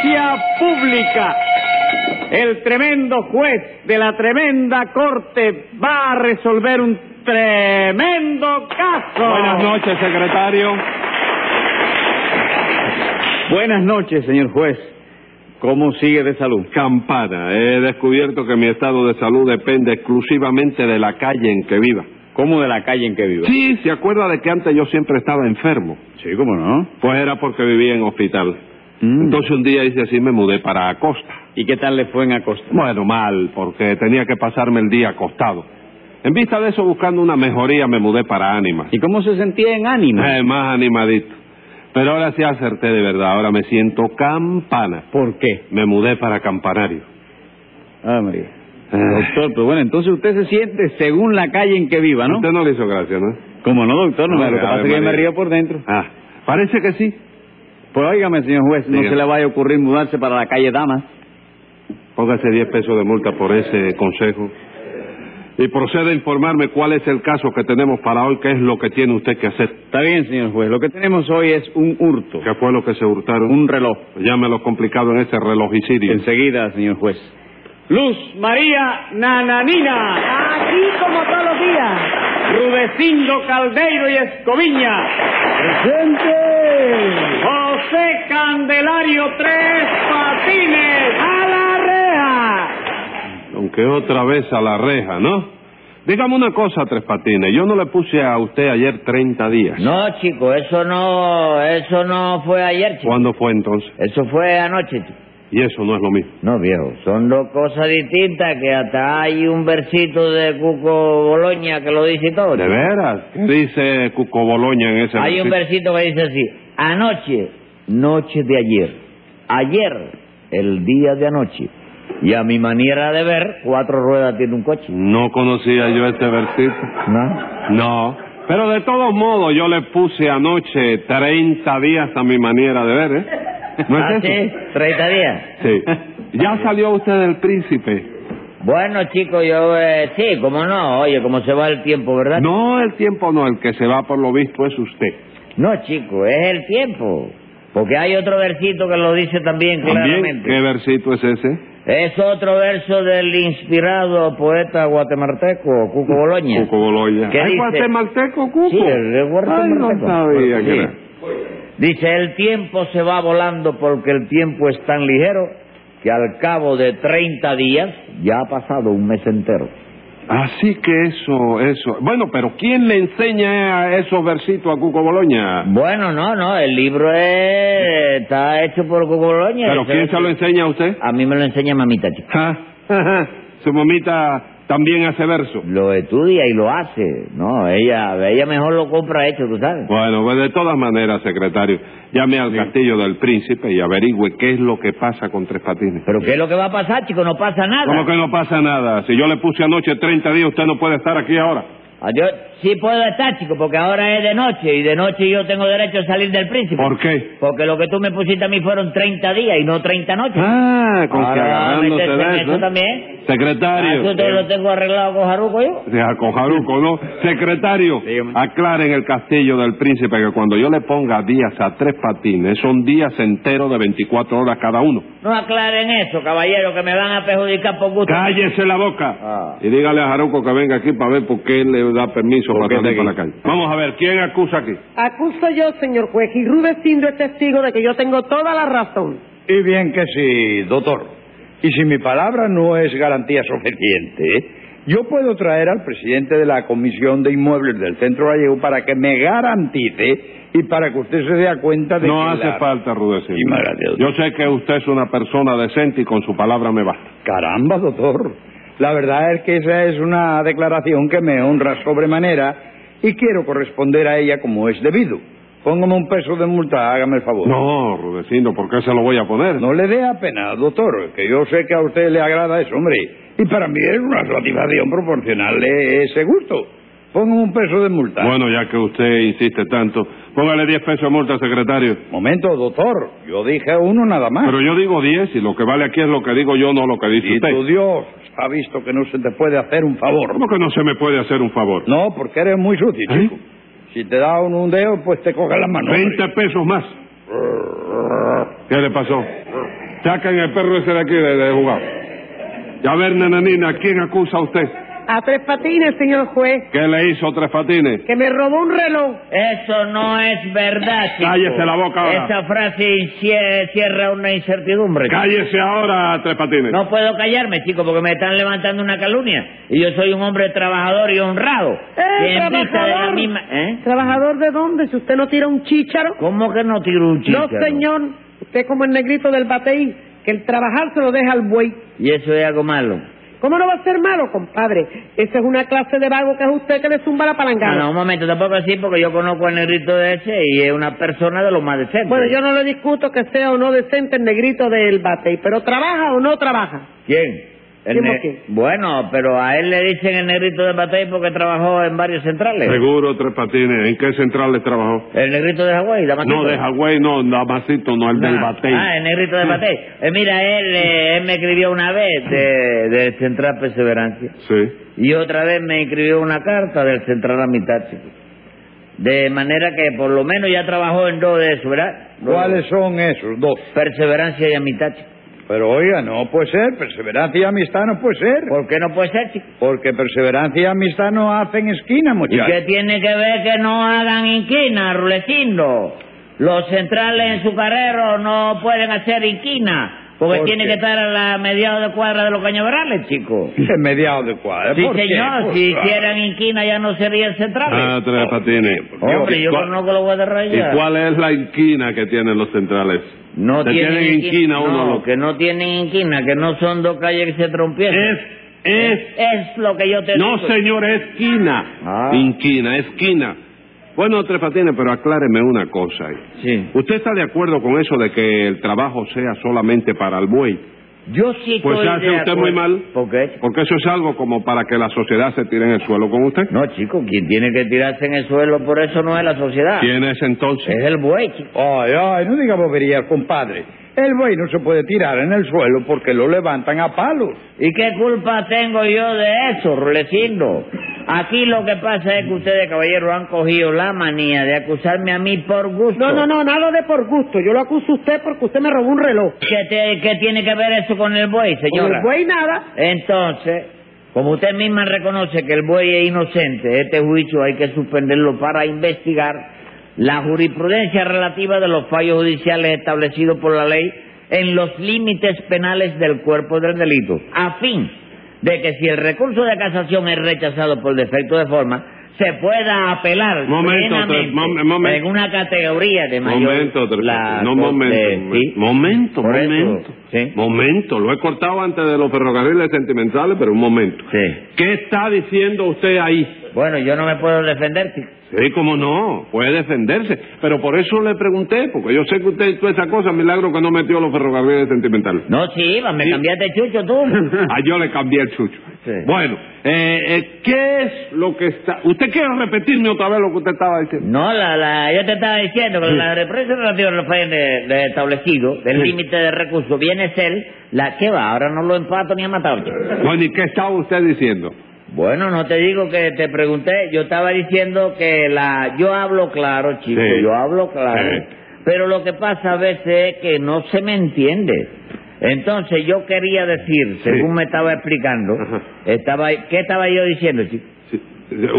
Audiencia pública. El tremendo juez de la tremenda corte va a resolver un tremendo caso. Buenas noches, secretario. Buenas noches, señor juez. ¿Cómo sigue de salud? Campana, he descubierto que mi estado de salud depende exclusivamente de la calle en que viva. ¿Cómo de la calle en que vive? Sí, ¿se acuerda de que antes yo siempre estaba enfermo? Sí, ¿cómo no? Pues era porque vivía en hospital. Mm. Entonces un día hice así, me mudé para Acosta. ¿Y qué tal le fue en Acosta? Bueno, mal, porque tenía que pasarme el día acostado. En vista de eso, buscando una mejoría, me mudé para Ánimas. ¿Y cómo se sentía en ánimo? Eh, más animadito. Pero ahora sí acerté de verdad, ahora me siento campana. ¿Por qué? Me mudé para Campanario. Ah, María. Eh, Doctor, pues bueno, entonces usted se siente según la calle en que viva, ¿no? Usted no le hizo gracia, ¿no? ¿Cómo no, doctor? No, Ave lo que pasa es que me río por dentro. Ah, parece que sí. Pues óigame, señor juez, no se le vaya a ocurrir mudarse para la calle Damas. Póngase 10 pesos de multa por ese consejo. Y proceda a informarme cuál es el caso que tenemos para hoy, qué es lo que tiene usted que hacer. Está bien, señor juez. Lo que tenemos hoy es un hurto, ¿Qué fue lo que se hurtaron? un reloj. Llámelo complicado en ese relojicidio. Enseguida, señor juez. Luz María Nananina, Aquí como todos los días. Rudecindo Caldeiro y Escoviña, ¡Presente! Candelario Tres Patines. ¡A la reja! Aunque otra vez a la reja, ¿no? Dígame una cosa, Tres Patines. Yo no le puse a usted ayer 30 días. No, chico, eso no, eso no fue ayer, chico. ¿Cuándo fue entonces? Eso fue anoche, chico. Y eso no es lo mismo. No, viejo, son dos cosas distintas que hasta hay un versito de Cuco Boloña que lo dice todo. ¿De veras? Dice Cuco Boloña en ese Hay un versito. versito que dice así, anoche, noche de ayer, ayer, el día de anoche. Y a mi manera de ver, cuatro ruedas tiene un coche. No conocía yo este versito. ¿No? No. Pero de todos modos, yo le puse anoche 30 días a mi manera de ver, ¿eh? ¿No ah, es eso? sí, 30 días. Sí. ¿Ya salió usted del príncipe? Bueno, chico, yo, eh, sí, como no, oye, como se va el tiempo, ¿verdad? No, el tiempo no, el que se va por lo visto es usted. No, chico, es el tiempo. Porque hay otro versito que lo dice también ¿También? claramente. ¿Qué versito es ese? Es otro verso del inspirado poeta guatemalteco Cuco Boloña. Cuco Boloña. ¿Qué ¿Hay dice? guatemalteco, Cuco? Sí, el de Ay, no guatemalteco. sabía que Sí. era. Dice, el tiempo se va volando porque el tiempo es tan ligero que al cabo de 30 días ya ha pasado un mes entero. Así que eso, eso. Bueno, pero ¿quién le enseña esos versitos a Cuco Boloña? Bueno, no, no, el libro es, está hecho por Cuco Boloña. ¿Pero quién se lo enseña a usted? A mí me lo enseña mamita, chico. Su mamita también hace verso. Lo estudia y lo hace. No, ella, ella mejor lo compra hecho, tú sabes. Bueno, pues de todas maneras, secretario, llame al castillo del príncipe y averigüe qué es lo que pasa con Tres Patines. Pero ¿qué es lo que va a pasar, chico? No pasa nada. ¿Cómo que no pasa nada? Si yo le puse anoche 30 días, usted no puede estar aquí ahora. Ah, Yo sí puedo estar, chico, porque ahora es de noche y de noche yo tengo derecho a salir del príncipe. ¿Por qué? Porque lo que tú me pusiste a mí fueron 30 días y no 30 noches. Ah, con que agarrándose de eso eso. también. Secretario. Ah, ¿Eso te lo tengo arreglado con Jaruco yo? Deja con Jaruco, ¿no? Secretario, Dígame. aclare en el castillo del príncipe que cuando yo le ponga días a tres patines, son días enteros de 24 horas cada uno. No aclaren eso, caballero, que me van a perjudicar por gusto. ¡Cállese la boca! Ah. Y dígale a Jaruco que venga aquí para ver por qué le da permiso ¿Por para salir para la calle. Vamos a ver, ¿quién acusa aquí? Acuso yo, señor juez, y Rudecindo es testigo de que yo tengo toda la razón. Y bien que sí, doctor. Y si mi palabra no es garantía suficiente, yo puedo traer al presidente de la Comisión de Inmuebles del Centro Gallego para que me garantice y para que usted se dé cuenta de No que hace la- falta, gracias, Yo sé que usted es una persona decente y con su palabra me basta. Caramba, doctor. La verdad es que esa es una declaración que me honra sobremanera y quiero corresponder a ella como es debido. Póngame un peso de multa, hágame el favor. No, Rudecindo, ¿por qué se lo voy a poner? No le dé a pena, doctor, que yo sé que a usted le agrada eso, hombre. Y para mí es una satisfacción proporcionarle ese gusto. Póngame un peso de multa. Bueno, ya que usted insiste tanto, póngale 10 pesos de multa, secretario. Momento, doctor. Yo dije uno nada más. Pero yo digo 10 y lo que vale aquí es lo que digo yo, no lo que dice y usted. tu Dios ha visto que no se te puede hacer un favor. ¿Cómo que no se me puede hacer un favor? No, porque eres muy sutil, ¿Eh? chico. Si te da uno un dedo, pues te coge la mano. hombre. 20 pesos más. ¿Qué le pasó? Saquen el perro ese de aquí de, de jugar. Y a ver, nananina, ¿quién acusa a usted? A tres patines, señor juez, ¿Qué le hizo Tres Patines? que me robó un reloj. Eso no es verdad, chico. Cállese la boca ahora. Esa frase cierra una incertidumbre. chico. Cállese ahora, Tres Patines. No puedo callarme, chico, porque me están levantando una calumnia. Y yo soy un hombre trabajador y honrado. ¡Eh, de trabajador! misma... ¿Eh? ¿Trabajador de dónde? Si usted no tira un chícharo. ¿Cómo que no tiro un No, chícharo? señor. Usted como el negrito del bateí, que el trabajar se lo deja al buey. Y eso es algo malo. ¿Cómo no va a ser malo, compadre? Esa es una clase de vago que es usted que le zumba la palangana. no, un momento, tampoco así, porque yo conozco al negrito de ese y es una persona de lo más decente. Bueno, yo no le discuto que sea o no decente el negrito del bateí, pero ¿trabaja o no trabaja? ¿Quién? Bueno, pero a él le dicen el negrito de batalla porque trabajó en varios centrales. Seguro, Tres Patines. ¿En qué centrales trabajó? El negrito de Hawái, Damasito. No, de Hawái, no, Damasito, no, el del Ah, Batey. Ah, el negrito de batalla. Eh, mira, él, eh, él me escribió una vez de, de Central Perseverancia Sí. y otra vez me escribió una carta del Central Amistad. chico. De manera que por lo menos ya trabajó en dos de esos, ¿verdad? ¿Cuáles son esos dos? Perseverancia y amistad. Pero oiga, no puede ser. Perseverancia y amistad no puede ser. ¿Por qué no puede ser, chico? Porque perseverancia y amistad no hacen esquina, ¿Y muchachos. qué tiene que ver que no hagan inquina, Rulecindo? Los centrales en su carrero no pueden hacer inquina, porque ¿Por tiene qué? que estar a la mediados de cuadra de los cañaverales, chico. En mediados de cuadra. Sí, señor, Por si hicieran inquina ya no serían centrales. Ah, Tres Patines. Hombre, yo ¿Cuál- conozco los ¿Y guardarrayas. cuál es la inquina que tienen los centrales? No ¿Se tienen tienen inquina uno no, los- que no tienen inquina, que no son dos calles que se trompieron. Es, es, es lo que yo te no digo. señor, esquina. Ah. Inquina, esquina. Bueno, Tres Patines, pero acláreme una cosa. Sí. ¿Usted está de acuerdo con eso de que el trabajo sea solamente para el buey? Yo sí Pues estoy hace de usted muy mal. ¿Por qué? Porque eso es algo como para que la sociedad se tire en el suelo con usted. No, chico, quien tiene que tirarse en el suelo por eso no es la sociedad. ¿Quién es entonces? Es el buey, chico. Ay, ay, no diga boberías, compadre. El buey no se puede tirar en el suelo porque lo levantan a palos. ¿Y qué culpa tengo yo de eso, Rulecindo? Aquí lo que pasa es que ustedes, caballeros, han cogido la manía de acusarme a mí por gusto. No, no, no, nada de por gusto. Yo lo acuso a usted porque usted me robó un reloj. ¿Qué, te- qué tiene que ver eso con el buey, Con señora? el buey nada. Entonces, como usted misma reconoce que el buey es inocente, este juicio hay que suspenderlo para investigar la jurisprudencia relativa de los fallos judiciales establecidos por la ley en los límites penales del cuerpo del delito, a fin de que si el recurso de casación es rechazado por defecto de forma, se pueda apelar Momento, plenamente tres- mom- momento. en una categoría de mayor... Momento, la. No, momento. sí. Momento, Por eso, momento. sí. Momento. Lo he cortado antes de los ferrocarriles sentimentales, pero un momento. Sí. ¿Qué está diciendo usted ahí? Bueno, yo no me puedo defender. Sí, cómo no, puede defenderse. Pero por eso le pregunté, porque yo sé que usted toda esa cosa, milagro que no metió los ferrocarriles sentimentales. No, sí, me Sí. cambiaste chucho tú. ah, yo le cambié el chucho. Sí. Bueno, eh, eh, ¿qué es lo que está...? ¿Usted quiere repetirme otra vez lo que usted estaba diciendo? No, la, la, yo te estaba diciendo que Sí. la represión relativa a los fallos de, de establecido, del Sí. límite de recursos, viene a ser la que va, ahora no lo empato ni a matar. Bueno, ¿y qué estaba usted diciendo? Bueno, no te digo que te pregunté, yo estaba diciendo que la, yo hablo claro, chico, Sí. yo hablo claro, Sí. pero lo que pasa a veces es que no se me entiende. Entonces yo quería decir, según me estaba explicando, Ajá. estaba, ¿qué estaba yo diciendo, chico?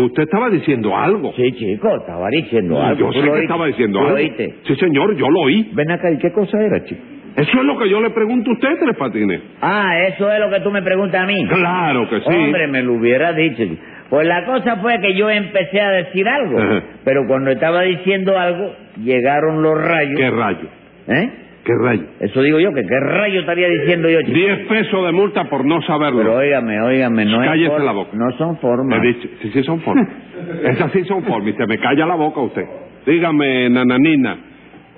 Usted estaba diciendo algo. Sí, chico, estaba diciendo algo. Yo ¿Tú sé que oíste? estaba diciendo ¿Tú lo algo. oíste? Sí, señor, yo lo oí. Ven acá, ¿y qué cosa era, chico? Eso es lo que yo le pregunto a usted, Tres Patines. Ah, eso es lo que tú me preguntas a mí. Claro que sí. Hombre, me lo hubiera dicho. Pues la cosa fue que yo empecé a decir algo, Ajá. pero cuando estaba diciendo algo, llegaron los rayos. ¿Qué rayo? ¿Eh? ¿Qué rayo? Eso digo yo, que qué rayo estaría diciendo yo, chico. Diez pesos de multa por no saberlo. Pero óigame, óigame, no es Cállese for- la boca. No son formas. Me dice, sí, sí son formas. Esas sí son formas. Y se me calla la boca usted. Dígame, nananina,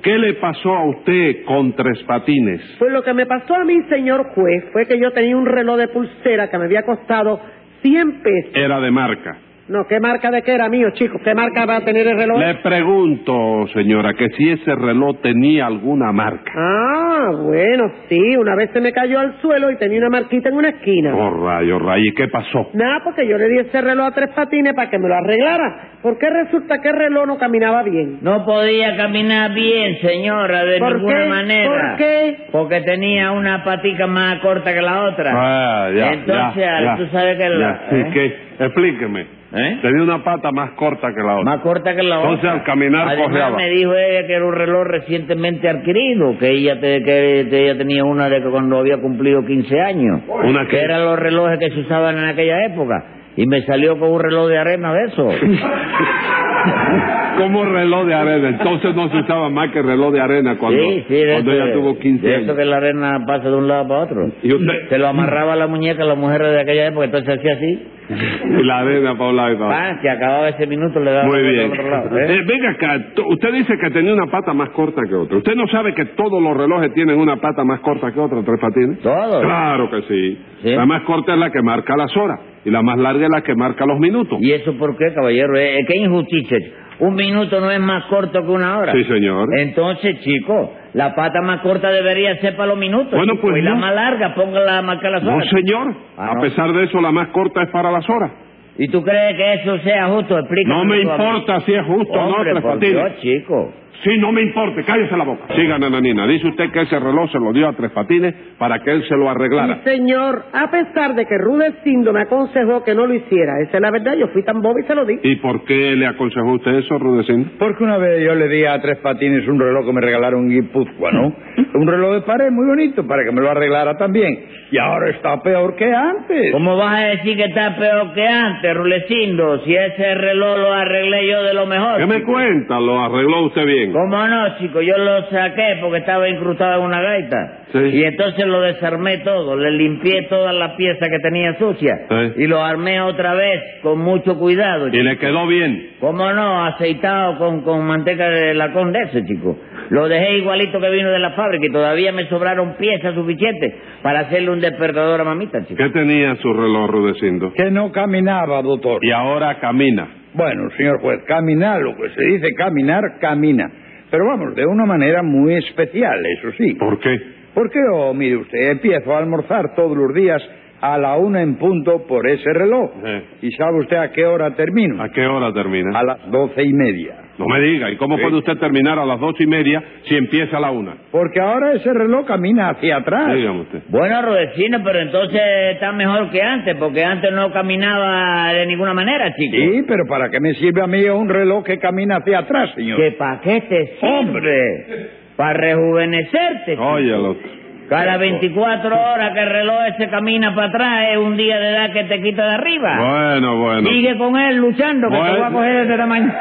¿qué le pasó a usted con tres patines? Pues lo que me pasó a mí, señor juez, fue que yo tenía un reloj de pulsera que me había costado 100 pesos. Era de marca. No, ¿qué marca de qué era mío, chico? ¿Qué marca va a tener el reloj? Le pregunto, señora, que si ese reloj tenía alguna marca. Ah, bueno, sí, una vez se me cayó al suelo y tenía una marquita en una esquina. Oh, rayo, rayo, ¿y qué pasó? Nada, porque yo le di ese reloj a tres patines para que me lo arreglara. ¿Por qué resulta que el reloj no caminaba bien? No podía caminar bien, señora, de ¿Por ninguna qué? manera. ¿Por qué? Porque tenía una patica más corta que la otra. Ah, ya, Entonces, ya, ya, tú sabes que la- ya, sí, ¿eh? ¿qué? Explíqueme. ¿Eh? Tenía una pata más corta que la otra. Más corta que la otra. Entonces, al caminar, Además, cojeaba. me dijo ella que era un reloj recientemente adquirido, que ella, te- que ella tenía una de que cuando había cumplido 15 años. ¿Una que eran los relojes que se usaban en aquella época. Y me salió con un reloj de arena de eso. Como reloj de arena. Entonces no se usaba más que reloj de arena cuando, sí, sí, de cuando eso, ella tuvo 15 de años. eso que la arena pasa de un lado para otro. Y usted- Se lo amarraba a la muñeca a las mujeres de aquella época, entonces hacía así. La arena para un lado y para otro. Ah, acababa ese minuto, le daba Muy bien. al otro lado, ¿eh? Eh, venga acá, usted dice que tenía una pata más corta que otra. ¿Usted no sabe que todos los relojes tienen una pata más corta que otra, tres patines? Todos. Claro que sí. ¿Sí? La más corta es la que marca las horas y la más larga es la que marca los minutos. ¿Y eso por qué, caballero? Eh, ¿Qué injusticia? Un minuto no es más corto que una hora. Sí, señor. Entonces, chico, la pata más corta debería ser para los minutos. Bueno, chico, pues y la más larga, póngala a marcar las No, horas. señor. Ah, A no. pesar de eso, la más corta es para las horas. ¿Y tú crees que eso sea justo? Explícame. No me a importa si es justo o no, tres patines. Dios, chico. Sí, no me importa, cállese la boca. Siga, nananina. Dice usted que ese reloj se lo dio a Tres Patines para que él se lo arreglara. Sí, señor, a pesar de que Rudecindo me aconsejó que no lo hiciera, esa es la verdad, yo fui tan boba y se lo di. ¿Y por qué le aconsejó usted eso, Rudecindo? Porque una vez yo le di a Tres Patines un reloj que me regalaron en Guipúzcoa, ¿no? Un reloj de pared muy bonito para que me lo arreglara también. Y ahora está peor que antes. ¿Cómo vas a decir que está peor que antes, Rulecindo? Si ese reloj lo arreglé yo de lo mejor. ¿Qué me chico. cuenta? ¿Lo arregló usted bien? ¿Cómo no, chico? Yo lo saqué porque estaba incrustado en una gaita. Sí. Y entonces lo desarmé todo, le limpié todas las piezas que tenía sucias. Sí. Y lo armé otra vez con mucho cuidado. Y chico. le quedó bien. ¿Cómo no? Aceitado con, con manteca de la ese chico. Lo dejé igualito que vino de la fábrica y todavía me sobraron piezas suficientes para hacerle un despertador a mamita, chico. ¿Qué tenía su reloj, Rudecindo? Que no caminaba, doctor. Y ahora camina. Bueno, señor juez, caminar, lo que se dice caminar, camina. Pero vamos, de una manera muy especial, eso sí. ¿Por qué? Porque, oh, mire usted, empiezo a almorzar todos los días a la una en punto por ese reloj. Sí. ¿Y sabe usted a qué hora termino? ¿A qué hora termina? A las doce y media. No me diga. ¿Y cómo Sí. puede usted terminar a las dos y media si empieza a la una? Porque ahora ese reloj camina hacia atrás. Dígame usted. Bueno, Rodecino, pero entonces está mejor que antes, porque antes no caminaba de ninguna manera, chico. Sí, pero ¿para qué me sirve a mí un reloj que camina hacia atrás, señor? ¿Que para qué te sirve? Para rejuvenecerte. chico. Cada 24 horas que el reloj ese camina para atrás es un día de edad que te quita de arriba. Bueno, bueno. Sigue con él luchando, que te Bueno. voy a coger de este tamaño.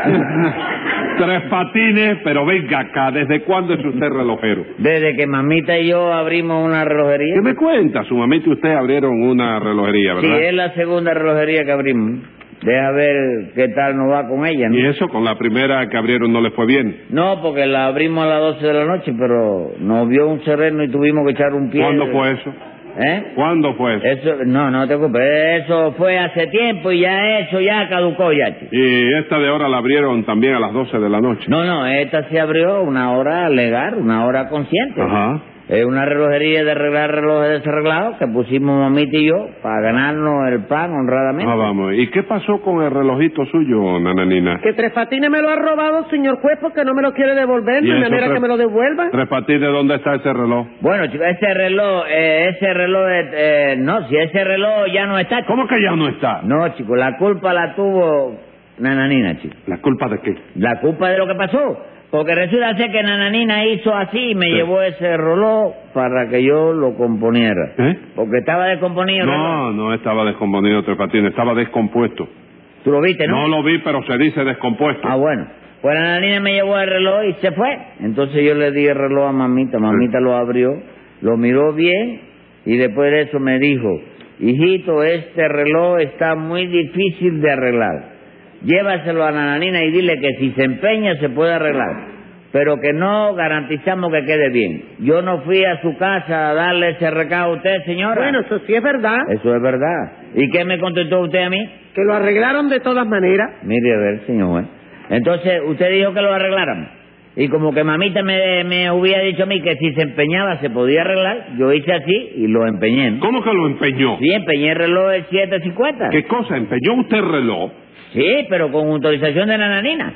Tres patines, pero venga acá. ¿Desde cuándo es usted relojero? Desde que mamita y yo abrimos una relojería. ¿Qué me cuenta? Su mamita y usted abrieron una relojería, Sí, ¿verdad? es la segunda relojería que abrimos. Deja ver qué tal nos va con ella, ¿no? Y eso con la primera que abrieron no le fue bien. No, porque la abrimos a las 12 de la noche, pero nos vio un sereno y tuvimos que echar un pie. ¿Cuándo fue eso? ¿Eh? ¿Cuándo fue eso? Eso, no, no te preocupes, eso fue hace tiempo y ya eso ya caducó ya, chico. Y esta de ahora la abrieron también a las 12 de la noche. No, no, esta se abrió una hora legal, una hora consciente. Ajá. Es una relojería de arreglar relojes desarreglados que pusimos mamita y yo para ganarnos el pan honradamente. Ah, vamos. ¿Y qué pasó con el relojito suyo, nananina? Que Tres Patines me lo ha robado, señor juez, porque no me lo quiere devolver, ¿Y de manera Tres- que me lo devuelva. Tres patines, ¿dónde está ese reloj? Bueno, chicos, ese reloj, eh, ese reloj, eh, eh, no, si ese reloj ya no está. chico. ¿Cómo que ya no está? No, chico, la culpa la tuvo Nananina, chico. ¿La culpa de qué? La culpa de lo que pasó. Porque resulta ser que Nananina hizo así y me Sí. llevó ese reloj para que yo lo componiera. ¿Eh? Porque estaba descomponido. No, no estaba descomponido Tres Patines, estaba descompuesto. Tú lo viste, ¿no? No lo vi, pero se dice descompuesto. Ah, bueno. Pues Nananina me llevó el reloj y se fue. Entonces yo le di el reloj a mamita. Mamita lo abrió, lo miró bien y después de eso me dijo, hijito, este reloj está muy difícil de arreglar. Llévaselo a Nananina y dile que si se empeña se puede arreglar. pero que no garantizamos que quede bien. Yo no fui a su casa a darle ese recado a usted, señora. Bueno, eso sí es verdad, Eso es verdad. ¿Y qué me contestó usted a mí? que lo arreglaron de todas maneras. Mire, a ver, señor juez. Entonces, usted dijo que lo arregláramos. Y como que mamita me, me hubiera dicho a mí que si se empeñaba se podía arreglar, yo hice así y lo empeñé. ¿no? ¿Cómo que lo empeñó? Sí, empeñé el reloj del 750. ¿Qué cosa? ¿Empeñó usted el reloj? Sí, pero con autorización de nananina.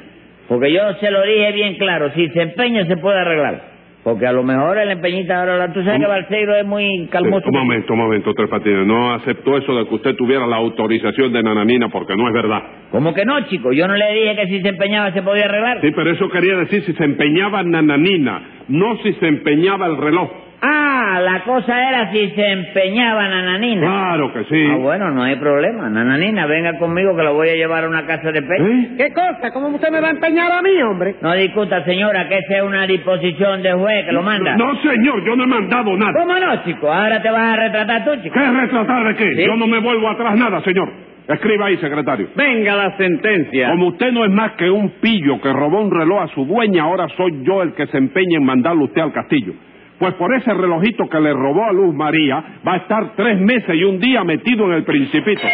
Porque yo se lo dije bien claro, si se empeña se puede arreglar. Porque a lo mejor el empeñita ahora, tú sabes que Balseiro es muy calmoso. Sí, un momento, un momento, Tres Patines. No aceptó eso de que usted tuviera la autorización de Nananina porque no es verdad. ¿Cómo que no, chico? Yo no le dije que si se empeñaba se podía arreglar. Sí, pero eso quería decir si se empeñaba Nananina, no si se empeñaba el reloj. Ah, la cosa era si se empeñaba Nananina. Claro que sí. Ah, bueno, no hay problema. Nananina, venga conmigo que lo voy a llevar a una casa de pecho. ¿Eh? ¿Qué cosa? ¿Cómo usted me va a empeñar a mí, hombre? No discuta, señora, que esa es una disposición de juez que lo manda. No, señor, yo no he mandado nada. ¿Cómo no, chico? Ahora te vas a retratar tú, chico. ¿Qué retratar de qué? ¿Sí? Yo no me vuelvo atrás nada, señor. Escriba ahí, secretario. Venga la sentencia. Como usted no es más que un pillo que robó un reloj a su dueña, ahora soy yo el que se empeña en mandarlo usted al castillo. Pues por ese relojito que le robó a Luz María, va a estar tres meses y un día metido en el principito.